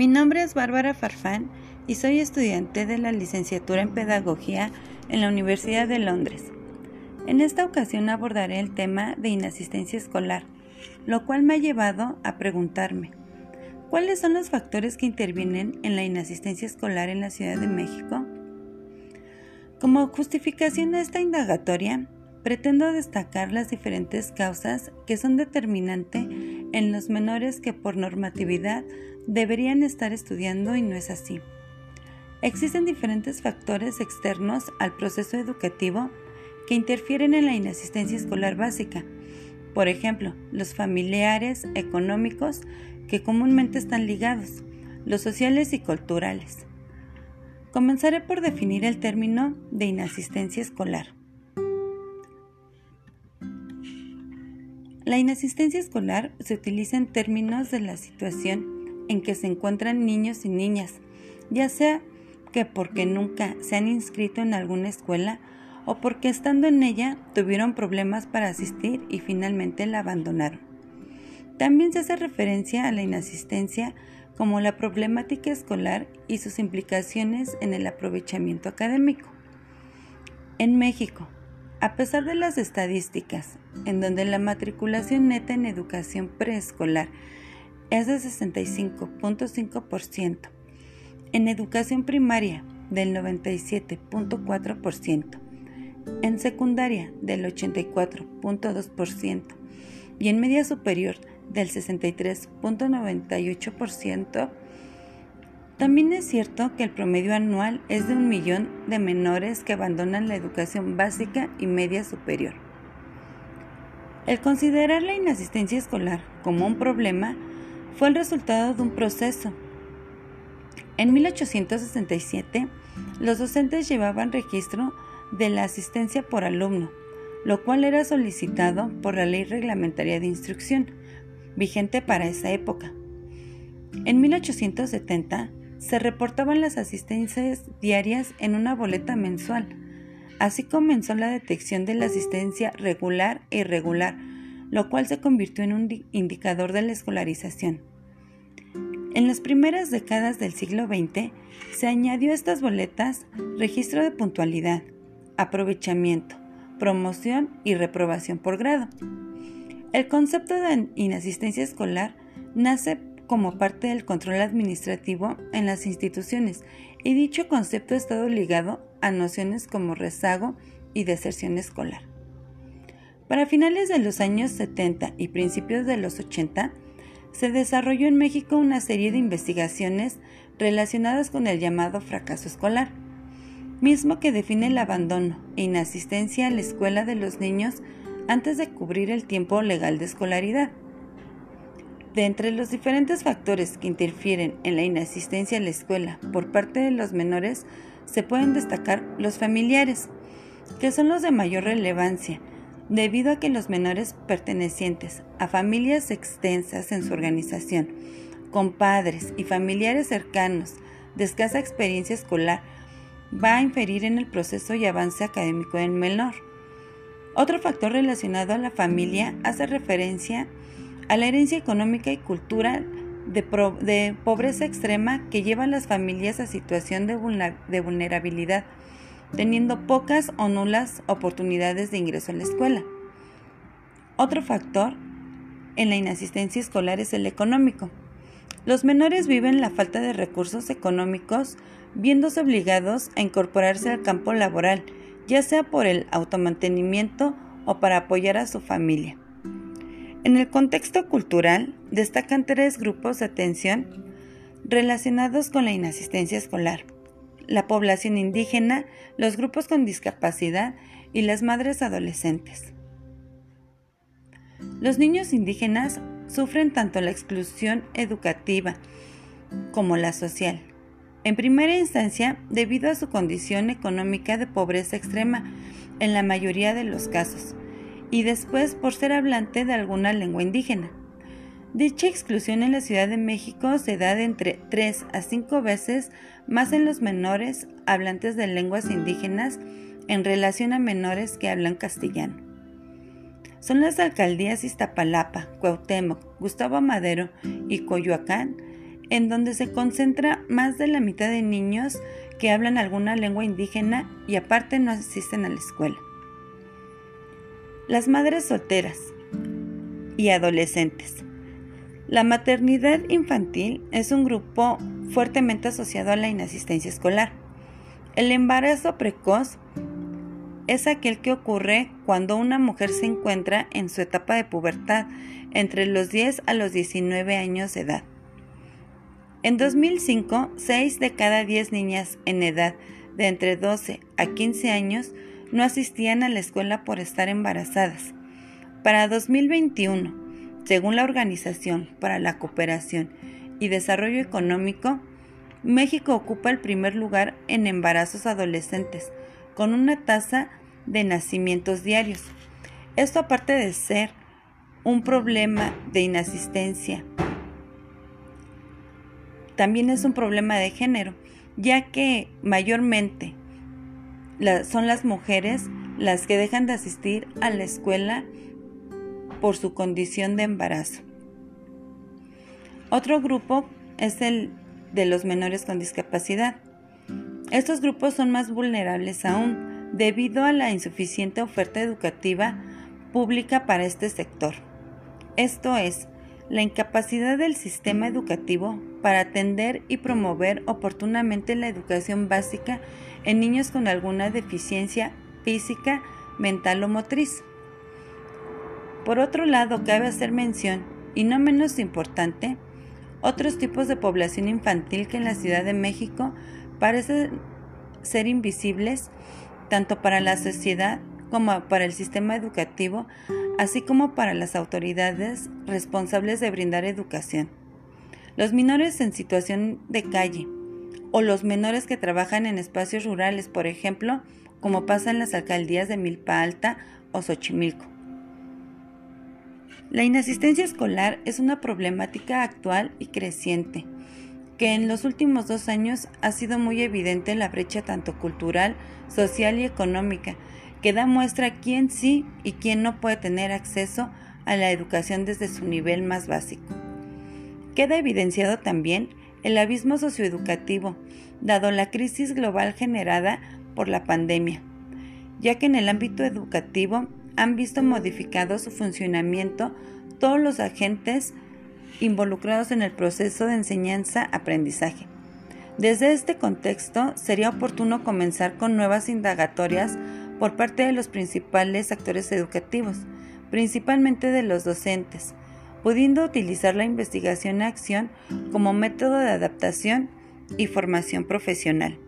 Mi nombre es Bárbara Farfán y soy estudiante de la licenciatura en Pedagogía en la Universidad de Londres. En esta ocasión abordaré el tema de inasistencia escolar, lo cual me ha llevado a preguntarme, ¿cuáles son los factores que intervienen en la inasistencia escolar en la Ciudad de México? Como justificación a esta indagatoria, pretendo destacar las diferentes causas que son determinantes en los menores que por normatividad deberían estar estudiando y no es así. Existen diferentes factores externos al proceso educativo que interfieren en la inasistencia escolar básica. Por ejemplo, los familiares, económicos, que comúnmente están ligados, los sociales y culturales. Comenzaré por definir el término de inasistencia escolar. La inasistencia escolar se utiliza en términos de la situación en que se encuentran niños y niñas, ya sea que porque nunca se han inscrito en alguna escuela o porque estando en ella tuvieron problemas para asistir y finalmente la abandonaron. También se hace referencia a la inasistencia como la problemática escolar y sus implicaciones en el aprovechamiento académico. En México, a pesar de las estadísticas, en donde la matriculación neta en educación preescolar es de 65.5%, en educación primaria del 97.4%, en secundaria del 84.2% y en media superior del 63.98%, también es cierto que el promedio anual es de un millón de menores que abandonan la educación básica y media superior. El considerar la inasistencia escolar como un problema fue el resultado de un proceso. En 1867, los docentes llevaban registro de la asistencia por alumno, lo cual era solicitado por la Ley Reglamentaria de Instrucción, vigente para esa época. En 1870, se reportaban las asistencias diarias en una boleta mensual. Así comenzó la detección de la asistencia regular e irregular, lo cual se convirtió en un indicador de la escolarización. En las primeras décadas del siglo XX se añadió a estas boletas registro de puntualidad, aprovechamiento, promoción y reprobación por grado. El concepto de inasistencia escolar nace como parte del control administrativo en las instituciones y dicho concepto ha estado ligado a nociones como rezago y deserción escolar. Para finales de los años 70 y principios de los 80, se desarrolló en México una serie de investigaciones relacionadas con el llamado fracaso escolar, mismo que define el abandono e inasistencia a la escuela de los niños antes de cubrir el tiempo legal de escolaridad. De entre los diferentes factores que interfieren en la inasistencia a la escuela por parte de los menores, se pueden destacar los familiares, que son los de mayor relevancia, debido a que los menores pertenecientes a familias extensas en su organización, con padres y familiares cercanos de escasa experiencia escolar, va a inferir en el proceso y avance académico del menor. Otro factor relacionado a la familia hace referencia a a la herencia económica y cultural de, pobreza extrema que lleva a las familias a situación de, de vulnerabilidad, teniendo pocas o nulas oportunidades de ingreso a la escuela. Otro factor en la inasistencia escolar es el económico. Los menores viven la falta de recursos económicos viéndose obligados a incorporarse al campo laboral, ya sea por el automantenimiento o para apoyar a su familia. En el contexto cultural destacan tres grupos de atención relacionados con la inasistencia escolar. La población indígena, los grupos con discapacidad y las madres adolescentes. Los niños indígenas sufren tanto la exclusión educativa como la social. En primera instancia, debido a su condición económica de pobreza extrema, en la mayoría de los casos, y después por ser hablante de alguna lengua indígena. Dicha exclusión en la Ciudad de México se da de entre 3 a 5 veces más en los menores hablantes de lenguas indígenas en relación a menores que hablan castellano. Son las alcaldías Iztapalapa, Cuauhtémoc, Gustavo Madero y Coyoacán en donde se concentra más de la mitad de niños que hablan alguna lengua indígena y aparte no asisten a la escuela. Las madres solteras y adolescentes. La maternidad infantil es un grupo fuertemente asociado a la inasistencia escolar. El embarazo precoz es aquel que ocurre cuando una mujer se encuentra en su etapa de pubertad entre los 10 a los 19 años de edad. En 2005, 6 de cada 10 niñas en edad de entre 12 a 15 años no asistían a la escuela por estar embarazadas. Para 2021, según la Organización para la Cooperación y Desarrollo Económico, México ocupa el primer lugar en embarazos adolescentes, con una tasa de nacimientos diarios. Esto aparte de ser un problema de inasistencia, también es un problema de género, ya que mayormente son las mujeres las que dejan de asistir a la escuela por su condición de embarazo. Otro grupo es el de los menores con discapacidad. Estos grupos son más vulnerables aún debido a la insuficiente oferta educativa pública para este sector. Esto es, la incapacidad del sistema educativo para atender y promover oportunamente la educación básica en niños con alguna deficiencia física, mental o motriz. Por otro lado, cabe hacer mención, y no menos importante, otros tipos de población infantil que en la Ciudad de México parecen ser invisibles tanto para la sociedad como para el sistema educativo así como para las autoridades responsables de brindar educación. Los menores en situación de calle o los menores que trabajan en espacios rurales, por ejemplo, como pasa en las alcaldías de Milpa Alta o Xochimilco. La inasistencia escolar es una problemática actual y creciente, que en los últimos dos años ha sido muy evidente la brecha tanto cultural, social y económica que da muestra quién sí y quién no puede tener acceso a la educación desde su nivel más básico. Queda evidenciado también el abismo socioeducativo, dado la crisis global generada por la pandemia, ya que en el ámbito educativo han visto modificado su funcionamiento todos los agentes involucrados en el proceso de enseñanza-aprendizaje. Desde este contexto, sería oportuno comenzar con nuevas indagatorias por parte de los principales actores educativos, principalmente de los docentes, pudiendo utilizar la investigación-acción como método de adaptación y formación profesional.